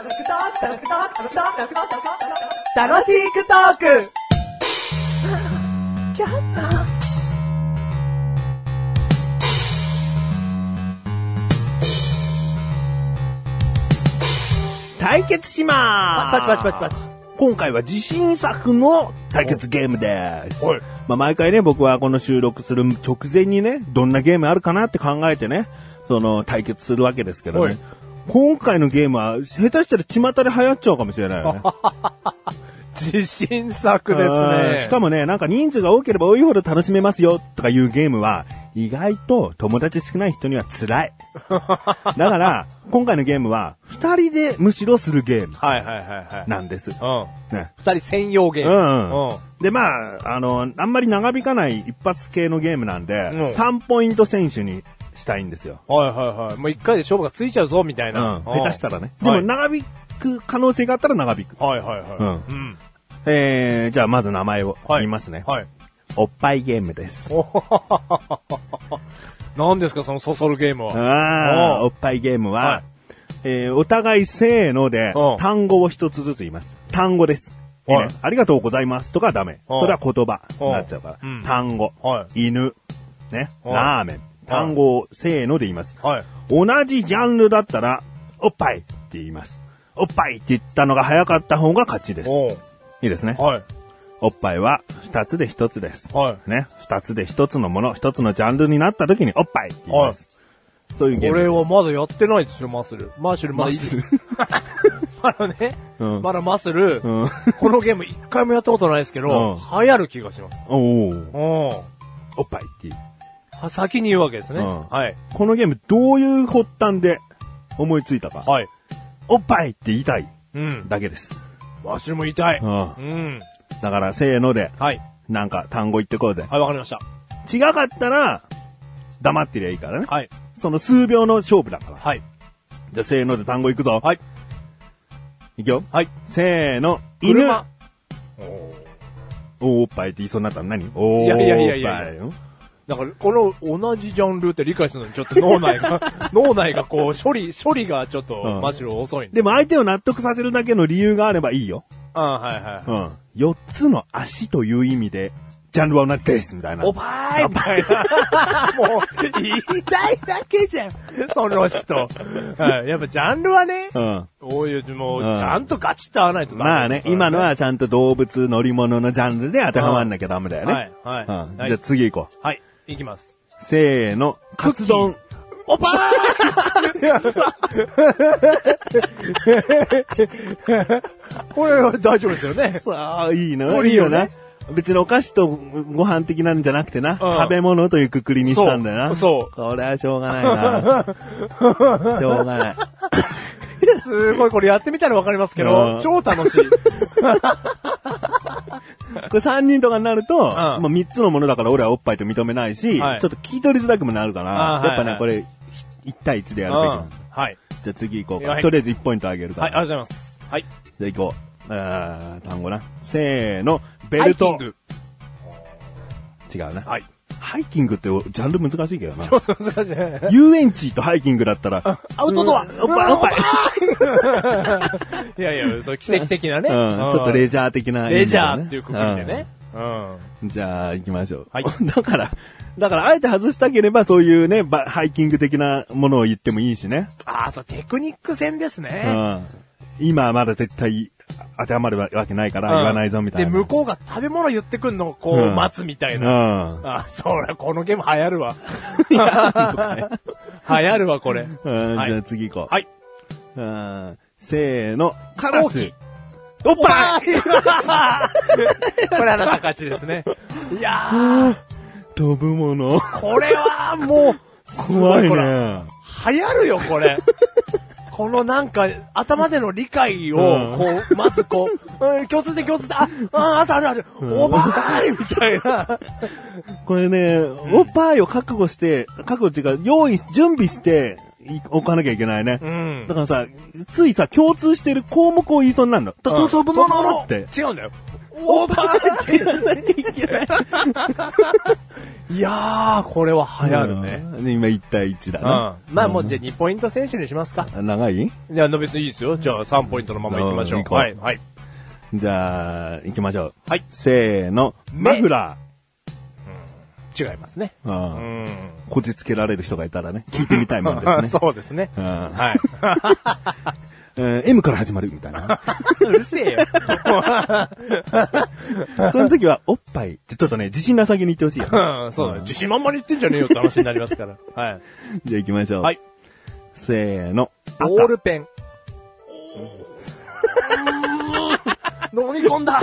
楽しくトーク対決しまーすパチパチパチパチ。今回は自信作の対決ゲームです。はいまあ、毎回ね、僕はこの収録する直前にね、どんなゲームあるかなって考えてね、その対決するわけですけどねはい。今回のゲームは、下手したら巷で流行っちゃうかもしれないよね。自信作ですうんね。しかもね、なんか人数が多ければ多いほど楽しめますよとかいうゲームは、意外と友達少ない人には辛い。だから、今回のゲームは、二人でむしろするゲームはいはいはいはい。なんです。うん。ね。二人専用ゲーム。うんうん。で、まあ、あの、あんまり長引かない一発系のゲームなんで、うん3ポイント選手にしたいんですよ。はいはいはい。もう一回で勝負がついちゃうぞ、みたいな。下手したらね。でもはい長引く可能性があったら長引く。はいはいはい。うんうん。えー、じゃあまず名前をはい。言いますね。はい。おっぱいゲームです。何ですか、そのそそるゲームは。ああ、おおっぱいゲームは、はいえーお互いせーのでうん単語を一つずつ言います。単語です。いいねはいありがとうございますとかダメ。うんそれは言葉になっちゃうからうん。単語は、犬、ね、はいラーメン。単語をせーので言います。はい。同じジャンルだったら、おっぱいって言います。おっぱいって言ったのが早かった方が勝ちです。いいですね。はい。おっぱいは二つで一つです。はい。ね。二つで一つのもの、一つのジャンルになった時におっぱいって言います。そういうゲーこムです。れはまだやってないですよ、マッスル。マッシュルマッスル まだね、うんまだマッスル、うん。このゲーム一回もやったことないですけど、うん流行る気がします。おおうん。おっぱいっていう。は先に言うわけですね。うんはい。このゲームどういう発端で思いついたか。はい。おっぱいって言いたいうん。だけです。マッシュルも痛い。うんうん。だから、せーので、はい。なんか単語言ってこうぜ。はい、わかりました。違かったら、黙ってりゃいいからね。はい。その数秒の勝負だから。はい。じゃあ、せーので単語いくぞ。はい。いくよ。はい。せーの、犬。車。おおっぱいって言いそうになったの何？おーいやいやいやいやおっぱよだから、この同じジャンルって理解するのにちょっと脳内が、脳内がこう、処理、処理がちょっと、うんマッシュル遅いんで。でも相手を納得させるだけの理由があればいいよ。あはいはい。うん。四つの足という意味で、ジャンルは同じです、みたいな。おばーいみたいな。もう、言いたいだけじゃん。その人。はいやっぱジャンルはね、うん。こういう、もう、うんちゃんとガチッと合わないとダメまあね今の、はちゃんと動物、乗り物のジャンルで当てはまんなきゃダメだよね。はい、はい。うん。はいじゃあ次行こう。はい、いきます。せーの、カツ丼。おばーこれは大丈夫ですよね。さあ、いいな。これいいよねな。別にお菓子とご飯的なんじゃなくてな、ん食べ物というくくりにしたんだよな。そうこれはしょうがないな。しょうがない。すごい、これやってみたらわかりますけうど、ん超楽しい。これ3人とかになると、んまあ3つのものだから俺はおっぱいと認めないし、はいちょっと聞き取りづらくもなるから、あーやっぱね、これ、1対1でやるべきなんだ。はい。じゃあ次行こうか。はいとりあえず1ポイントあげるかはい、ら。ありがとうございます。はい。じゃあ行こう。あー単語な。せーの、ベルト。ハイキング違うな。はい。ハイキングってジャンル難しいけどな。難しい。遊園地とハイキングだったら、アウトドアうんおっぱい、おっぱい。いやいや、そう、奇跡的なね。うん、ちょっとレジャー的なレジャーっていうくくりでね。うん。うん。じゃあ、行きましょう。はい だから、だから、あえて外したければ、そういうね、ばハイキング的なものを言ってもいいしね。ああとテクニック戦ですうね。ん。今はまだ絶対当てはまるわけないから言わないぞみたいな。で、向こうが食べ物言ってくんのをこううん待つみたいな。うん。あ、そりゃ、このゲーム流行るわ。流行るわ、これ。うんはいじゃあ次行こう。はい。うんせーの、カラス。おっぱい これあなた勝ちですね。いやー、飛ぶもの。これはもう、怖いね。流行るよ、これ。このなんか、頭での理解を、うんこう、まずこう、うん、共通点共通点、あ、あ、あとあるある、おばーいみたいな。これね、おっぱいを覚悟して、覚悟っていうか、用意、準備して、い置かなきゃいけないね。うんだからさ、ついさ、共通してる項目を言いそうになるの。と、と、飛ぶものって。違うんだよ。おばーいって言わなきゃいけない。いやー、これは流行るね。うん。今1対1だうん。な。まあもうじゃあ2ポイント選手にしますか。長い？いや、別にいいですよ。じゃあ3ポイントのまま行きましょう。うはい、はい。じゃあ、行きましょう。はい。せーの。マ目フラ違いますね。ー。ううん。ん。こじつけられる人がいたらね、聞いてみたいもんですね。そうですね。うんはい。えー M から始まるみたいな。うるせえよ。その時は、おっぱいってちょっとね、自信なさげに言ってほしいよ。うん、そうだね。自信満々に言ってんじゃねえよって話になりますから。はい。じゃあ行きましょう。はい。せーの。ボールペン。飲み込んだ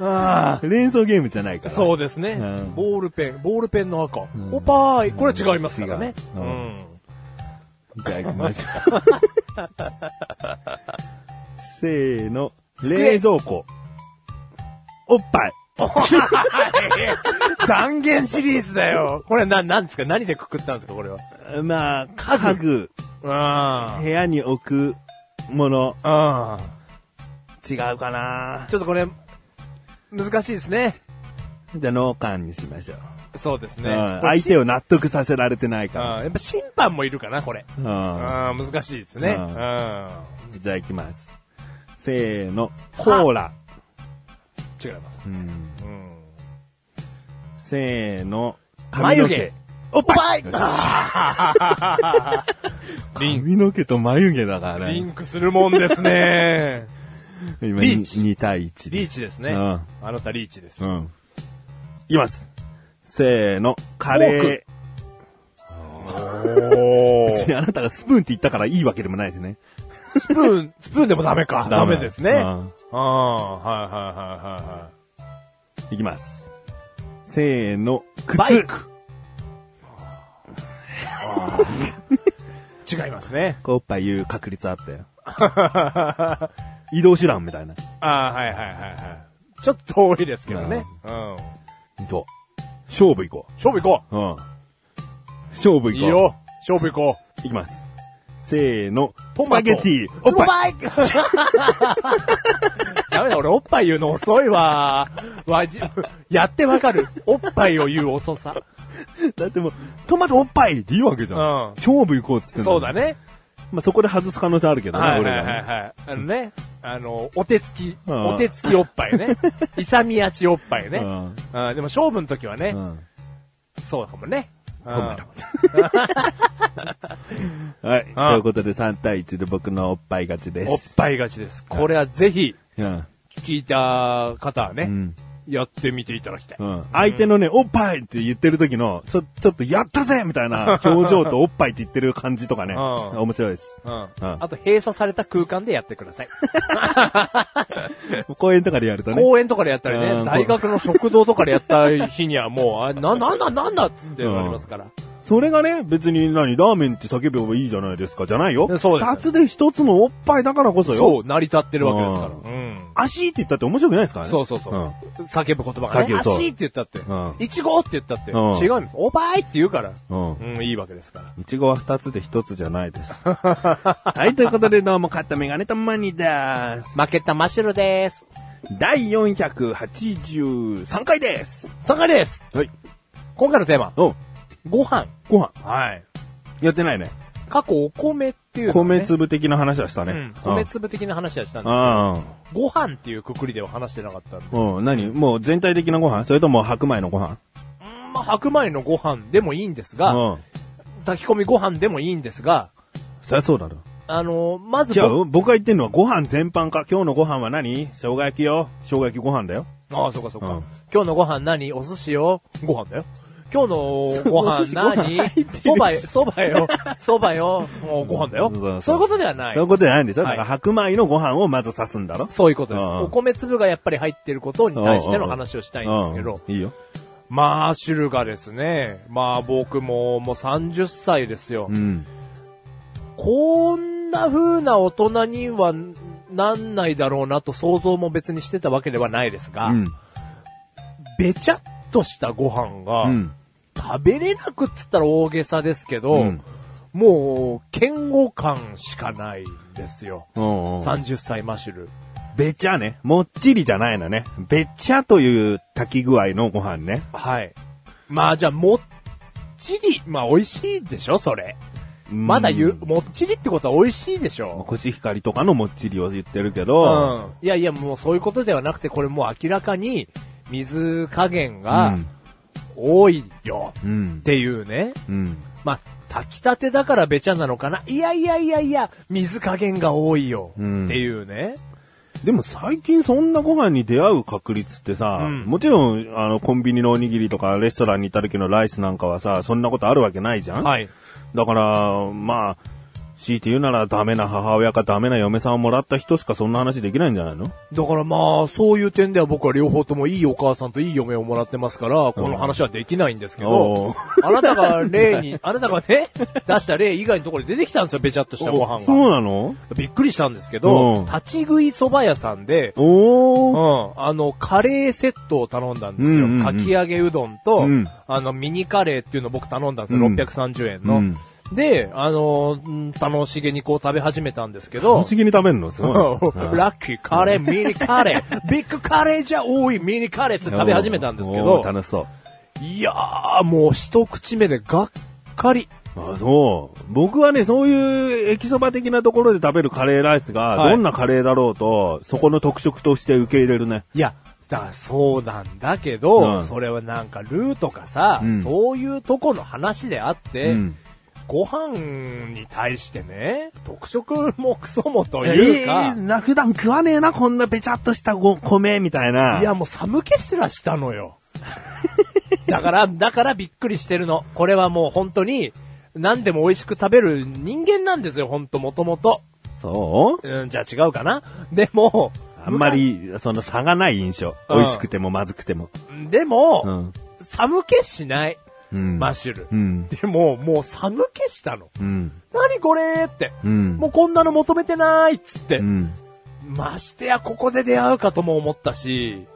あ赤連想ゲームじゃないかあら。そうですねうん。ボールペン、ボールペンの赤。んおぱーい。これは違いますからね。違ううん。じゃあ行きましょう。せーの。机冷蔵庫。おっぱい。断言シリーズだよ。これな、なんですか？何でくくったんですか？これは。まあ、家具。あ部屋に置くもの。あ。違うかなちょっとこれ、難しいですね。じゃあ脳幹にしましょう。そうですね。うん相手を納得させられてないかうんやっぱ審判もいるかな、これ。ら。あー難しいですね。ううんん。じゃあ行きます。せーの。コーラ。違います。うんうん。せーの。眉毛。おっぱい リン、髪の毛と眉毛だからね。リンクするもんですね。今リーチ2対1リーチですね。うんあなたリーチです。うん。いきます。せーの。カレおー。別にあなたがスプーンって言ったからいいわけでもないですね。スプーン、スプーンでもダメか。ダメですね。うんああ、はいはいはいはいきます。せーの。靴。バイク い。違いますね。おっぱい言う確率あったよ。移動手段みたいな。ああ、はいはいはいはい。ちょっと多いですけどね。うん。と。勝負行こ勝負行こう。うん。勝負行こう。う。いい。よ。勝負行こう。いきます。せーの。トマトスパゲティ。おっぱい。い ダメだ、俺おっぱい言うの遅いわ。わじ、やってわかる。おっぱいを言う遅さ。だってもう、トマトおっぱいって言うわけじゃん。うん勝負行こうっつってんのそうだ。ね。まあ、そこで外す可能性あるけどね、はいはいはい。はい。あのね、あの、お手つき、うんお手つきおっぱいね。勇み足おっぱいね。うんあでも勝負の時はね、うんそうかもね。うん はい。ということで3対1で僕のおっぱい勝ちです。おっぱい勝ちです。これはぜひ、うん。聞いた方はね、うん。やってみていただきたい。うん。相手のね、おっぱいって言ってる時の、ちょ、ちょっとやったぜみたいな表情とおっぱいって言ってる感じとかね、うん面白いです。うん。うんあと、閉鎖された空間でやってください。公園とかでやるとね。公園とかでやったりね、うん大学の食堂とかでやった日にはもう、あ、な、なんだなんだっつってなりますから。それがね、別に何、ラーメンって叫べばいいじゃないですか、じゃないよ。そうです二つで一つのおっぱいだからこそよ。そう、成り立ってるわけですから。うん。足って言ったって面白くないですか？らね。そうそうそう。ん叫ぶ言葉がね。叫ぶそう足って言ったってうん。いちごって言ったって。うん違うんです。おばいって言うから。うん。うん、いいわけですから。いちごは二つで一つじゃないです。はい、ということでどうも、買ったメガネたまにです。負けたマッシュルです。第483回です。そこです。はい。今回のテーマ、おご飯。ご飯。はい。やってないね。過去お米っていうのはね米粒的な話はしたね。うん。米粒的な話はしたんですけど、あご飯っていうくくりでは話してなかったんで。あ。うん。何？もう全体的なご飯？それとも白米のご飯？うんまあ、白米のご飯でもいいんですが、うん。炊き込みご飯でもいいんですが、そりゃそうだろ。あのーまず違僕う僕が言ってんのはご飯全般か？今日のご飯は何？生姜焼きよ。生姜焼きご飯だよ。ああ、そうかそうか。うん今日のご飯何？お寿司よご飯だよ。今日のご飯何？そばよ、そばよ、そばよ、もうご飯だよそういうことではないそういう。ことじゃないんですよ。はいだから白米のご飯をまず指すんだろそういうことです。うんお米粒がやっぱり入ってることに対しての話をしたいんですけど、うんいいよ。マーシュルがですね、まあ僕ももう30歳ですよう。ん。こんな風な大人にはなんないだろうなと想像も別にしてたわけではないですが、うん。べちゃっとしたご飯が、うん。食べれなくっつったら大げさですけど、うんもう、嫌悪感しかないんですよ。うんうん30歳マシュル。べちゃね。もっちりじゃないのね。べちゃという炊き具合のご飯ね。はい。まあじゃあ、もっちり、まあ美味しいでしょ、それ。まだ言う、もっちりってことは美味しいでしょ。コシヒカリとかのもっちりを言ってるけうど、ん。いやいや、もうそういうことではなくて、これもう明らかに、水加減が多いよ。うんっ。ていうね。うん。まあ、炊きたてだからべちゃなのかないやいやいやいや、水加減が多いよ。うんっていうね。でも最近そんなご飯に出会う確率ってさ、うんもちろん、あの、コンビニのおにぎりとかレストランに行った時のライスなんかはさ、そんなことあるわけないじゃんはい。だから、まあ、強いて言うならダメな母親かダメな嫁さんをもらった人しかそんな話できないんじゃないの？だからまあ、そういう点では僕は両方ともいいお母さんといい嫁をもらってますから、この話はできないんですけおど、あなたが例に、あなたがね、出した例以外のところで出てきたんですよ、べちゃっとしたご飯 そうが。なの？びっくりしたんですけうどん、立ち食い蕎麦屋さんで、うおー。ん、あの、カレーセットを頼んだんですよ。うんうんうんかき揚げうどんと、うん。あの、ミニカレーっていうのを僕頼んだんですよ、うん。630円の。うんで、あの、うん楽しげにこう食べ始めたんですけど、不思議に食べるの？すごい。ラッキー。カレー、ミニカレー、ビッグカレーじゃ多い。ミニカレーって食べ始めたんですけど。楽しそう。いやー、もう一口目でがっかり。あ、そう。僕はね、そういう駅そば的なところで食べるカレーライスが、はい。どんなカレーだろうと、そこの特色として受け入れるね。いや、だそうなんだけど、うん。それはなんかルーとかさ、うん。そういうとこの話であって、うんご飯に対してね、特色もクソもというか、えーな、普段食わねえな、こんなべちゃっとしたご米、みたいな。いや、もう寒気すらしたのよ。だから、だからびっくりしてるの。これはもう本当に、何でも美味しく食べる人間なんですよ、本当もともと。そう？うん、じゃあ違うかなでも、あんまり、その差がない印象。うん美味しくてもまずくても。でも、うん。寒気しない。うん。マッシュル。うん。でも、もう寒気したの。うん。何これって。うん。もうこんなの求めてないっつって。うん。ましてや、ここで出会うかとも思ったし、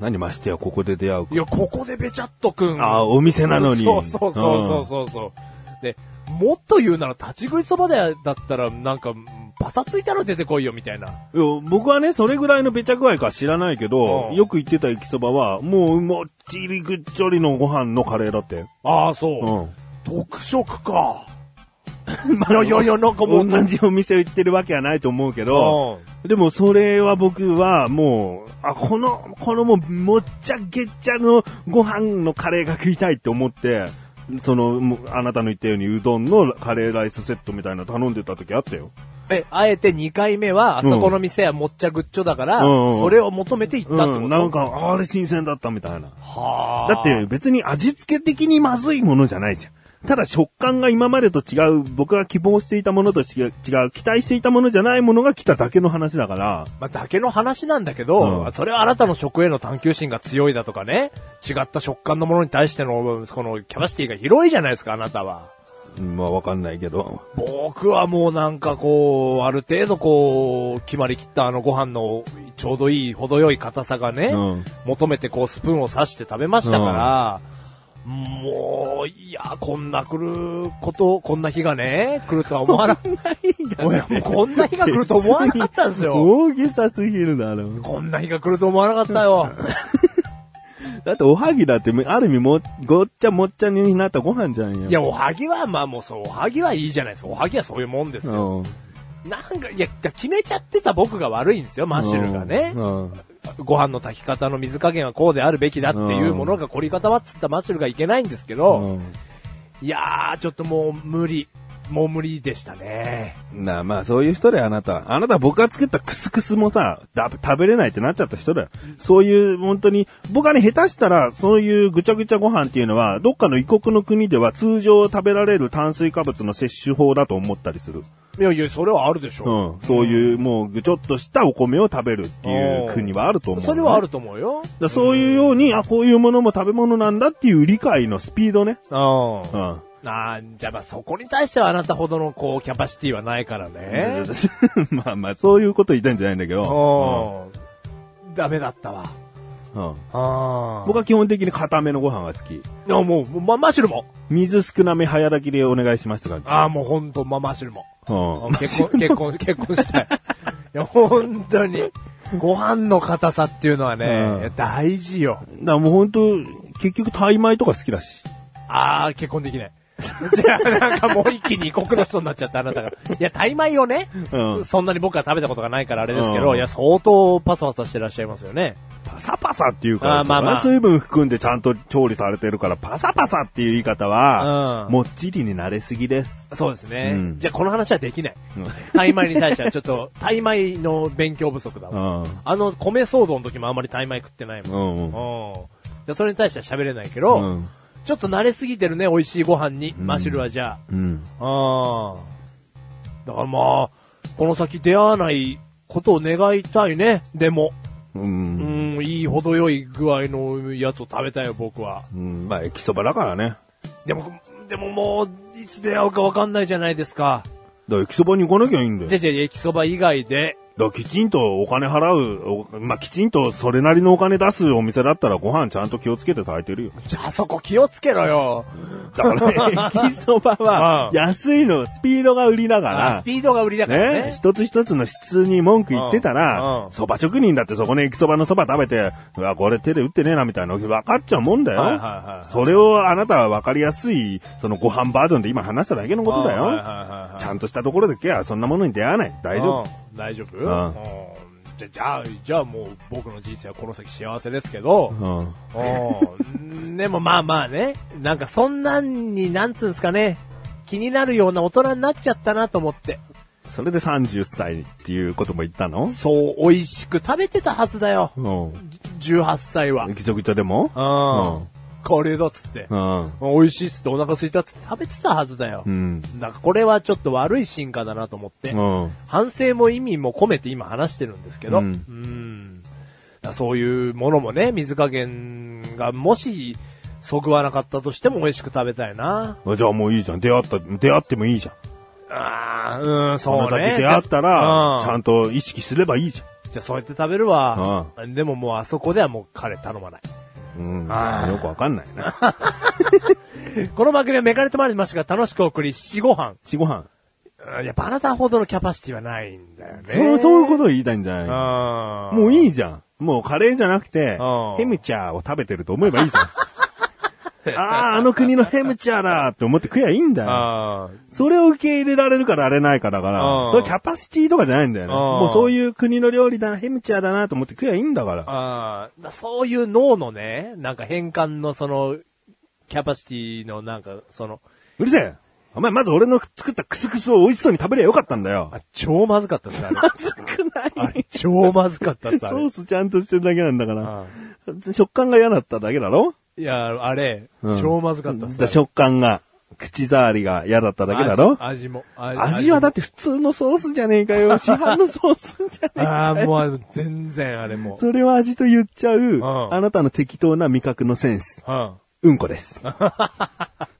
何ましてや、ここで出会うかい。や、ここでべちゃっとくん。ああ、お店なのに。そうそうそうそうそうそう。で、もっと言うなら立ち食いそばだだったら、なんか、パサついたら出てこいよみたいな。いや僕はね、それぐらいのべちゃ具合か知らないけど、うんよく言ってた駅そばは、もう、もっちりぐっちょりのご飯のカレーだって。ああ、そう。うん。特色か。いやいやいや、なんかもう、同じお店行ってるわけはないと思うけど、でもそれは僕はもう、あ、この、このもう、もっちゃげっちゃのご飯のカレーが食いたいって思って、その、あなたの言ったようにうどんのカレーライスセットみたいなの頼んでた時あったよ。え、あえて2回目は、あそこの店はもっちゃぐっちょだから、うんうんそれを求めて行ったってこと、うん、なんか、あれ新鮮だったみたいな。はあ。だって別に味付け的にまずいものじゃないじゃん。ただ食感が今までと違う、僕が希望していたものと違う、違う期待していたものじゃないものが来ただけの話だから、まあ、だけの話なんだけど、うんそれはあなたの食への探求心が強いだとかね、違った食感のものに対しての、このキャパシティが広いじゃないですか、あなたは。うんまあわかんないけど。僕はもうなんかこう、ある程度こう、決まりきったあのご飯のちょうどいい、程よい硬さがね、うん求めてこうスプーンを刺して食べましたから、もう、いや、こんな来ること、こんな日がね、来るとは思わな、もうもうこんな日が来ると思わなかったんですよ。大げさすぎるだろ。こんな日が来ると思わなかったよ。だっておはぎだって、ある意味も、ごっちゃもっちゃになったご飯じゃんよ。いや、おはぎは、まあもうそう、おはぎはいいじゃないですか。おはぎはそういうもんですよ。うん、なんか、いや、決めちゃってた僕が悪いんですよ、マッシュルがね。うん。ご飯の炊き方の水加減はこうであるべきだっていうものが凝り固まっつったマッシュルがいけないんですけど、うんいやー、ちょっともう無理。もう無理でしたね。なあまあそういう人だよあなた。あなたは僕が作ったクスクスもさ、だ食べれないってなっちゃった人だよ。そういう本当に、僕はね下手したらそういうぐちゃぐちゃご飯っていうのは、どっかの異国の国では通常食べられる炭水化物の摂取法だと思ったりする。いやいや、それはあるでしうょ。ん。そういうもうぐちょっとしたお米を食べるっていう国はあると思う、それはあると思うよ。だそういうように、あ、こういうものも食べ物なんだっていう理解のスピードね。うん。うん。あーじゃあまあそこに対してはあなたほどのこうキャパシティはないからね。まあまあ、そういうこと言いたいんじゃないんだけど。うん。ダメだったわ。うん。僕は基本的に固めのご飯が好き。いやもう、ま、マッシュルも。水少なめ早炊きでお願いしますって感じ。ああ、もうほんと、ま、マッシュルも。うん。結婚、結婚、結婚したい。いや、本当に。ご飯の硬さっていうのはね、うん大事よ。だからもう本当結局、タイ米とか好きだし。あー、結婚できない。じゃあ、なんかもう一気に異国の人になっちゃった、あなたが。いや、タイ米をね、うんそんなに僕は食べたことがないからあれですけど、うんいや、相当パサパサしてらっしゃいますよね。パサパサっていうから、あーまあまあ水分含んでちゃんと調理されてるから、パサパサっていう言い方は、うんもっちりになれすぎです。そうですね。うんじゃあ、この話はできないうん。タイ米に対してはちょっと、タイ米の勉強不足だうわ。ん。あの、米騒動の時もあんまりタイ米食ってないもん。うん。うん。じゃあ、それに対しては喋れないけど、うんちょっと慣れすぎてるね、美味しいご飯に、マシュルはじゃうん。あ。うん。だからまあ、この先出会わないことを願いたいね、でも。う。うんん、いい程よい具合のやつを食べたいよ、僕は。うん。まあ、駅そばだからね。だかでも、でももう、いつ出会うかわかんないじゃないですか。ら駅そばに行かなきゃいいんだよ。じゃじゃ駅そば以外で、だきちんとお金払う、おまあ、きちんとそれなりのお金出すお店だったらご飯ちゃんと気をつけて炊いてるよ。じゃあそこ気をつけろよ。だからね、駅そばはうん安いの、スピードが売りだかあらス、ピードが売りだからね。ね、一つ一つの質に文句言ってたうんらう、ん蕎麦職人だってそこに駅そばの蕎麦食べて、うわ、これ手で打ってねえなみたいな分かっちゃうもんだよ。はいはいはいそれをあなたは分かりやすい、そのご飯バージョンで今話しただけのことだよ。はいはいはいはいちゃんとしたところでケア、そんなものに出会わない。大丈夫。うん大丈夫？んうんじゃ、じゃあ、じゃあもう僕の人生はこの先幸せですけど、うん。うんでも まあまあね、なんかそんなんになんつうんすかね、気になるような大人になっちゃったなと思って。それで30歳っていうことも言ったの？そう、美味しく食べてたはずだよ。うん。18歳は。ギチョギチョでも？うん。カレーだっつって。うん。美味しいっつってお腹空いたっつって食べてたはずだよ。うん。だからこれはちょっと悪い進化だなと思って。うん。反省も意味も込めて今話してるんですけど。ううんん。だからそういうものもね、水加減がもし、そぐわなかったとしても美味しく食べたいな。じゃあもういいじゃん。出会った、出会ってもいいじゃん。ああ、うん、こそうの先ね。出会ったら、うんちゃんと意識すればいいじじゃあそうやって食べるわ。でももうあそこではもう彼頼まない。うん。よくわかんないな。この番組はめかれてまいりましたが楽しくお送り、七ご飯。しご飯。うんやっぱあなたほどのキャパシティはないんだよね。そう、そういうことを言いたいんじゃないうん。もういいじゃん。もうカレーじゃなくてうん、ヘムチャーを食べてると思えばいいじゃん。ああ、あの国のヘムチャーだって思って食えばいいんだよ。あそれを受け入れられるからあれないからだからう、んそういうキャパシティとかじゃないんだよね。うんもうそういう国の料理だな、ヘムチャーだなと思って食えばいいんだから。あーだそういう脳のね、なんか変換のその、キャパシティのなんか、その、うるせえお前まず俺の作ったクスクスを美味しそうに食べりゃよかったんだよ。あ、超まずかったっす、あれ。少ない。あれ、超まずかったっす、あれソー。スちゃんとしてるだけなんだから。う食感が嫌だっただけだろんいや、あれ、うん超まずかったっす、だ食感が、口触りが嫌だっただけだろ？味味も。味はだって普通のソースじゃねえかよ。市販のソースじゃねえかよ。ああ、もう全然あれもう。それを味と言っちゃう、んあなたの適当な味覚のセンス。うん。うんこです。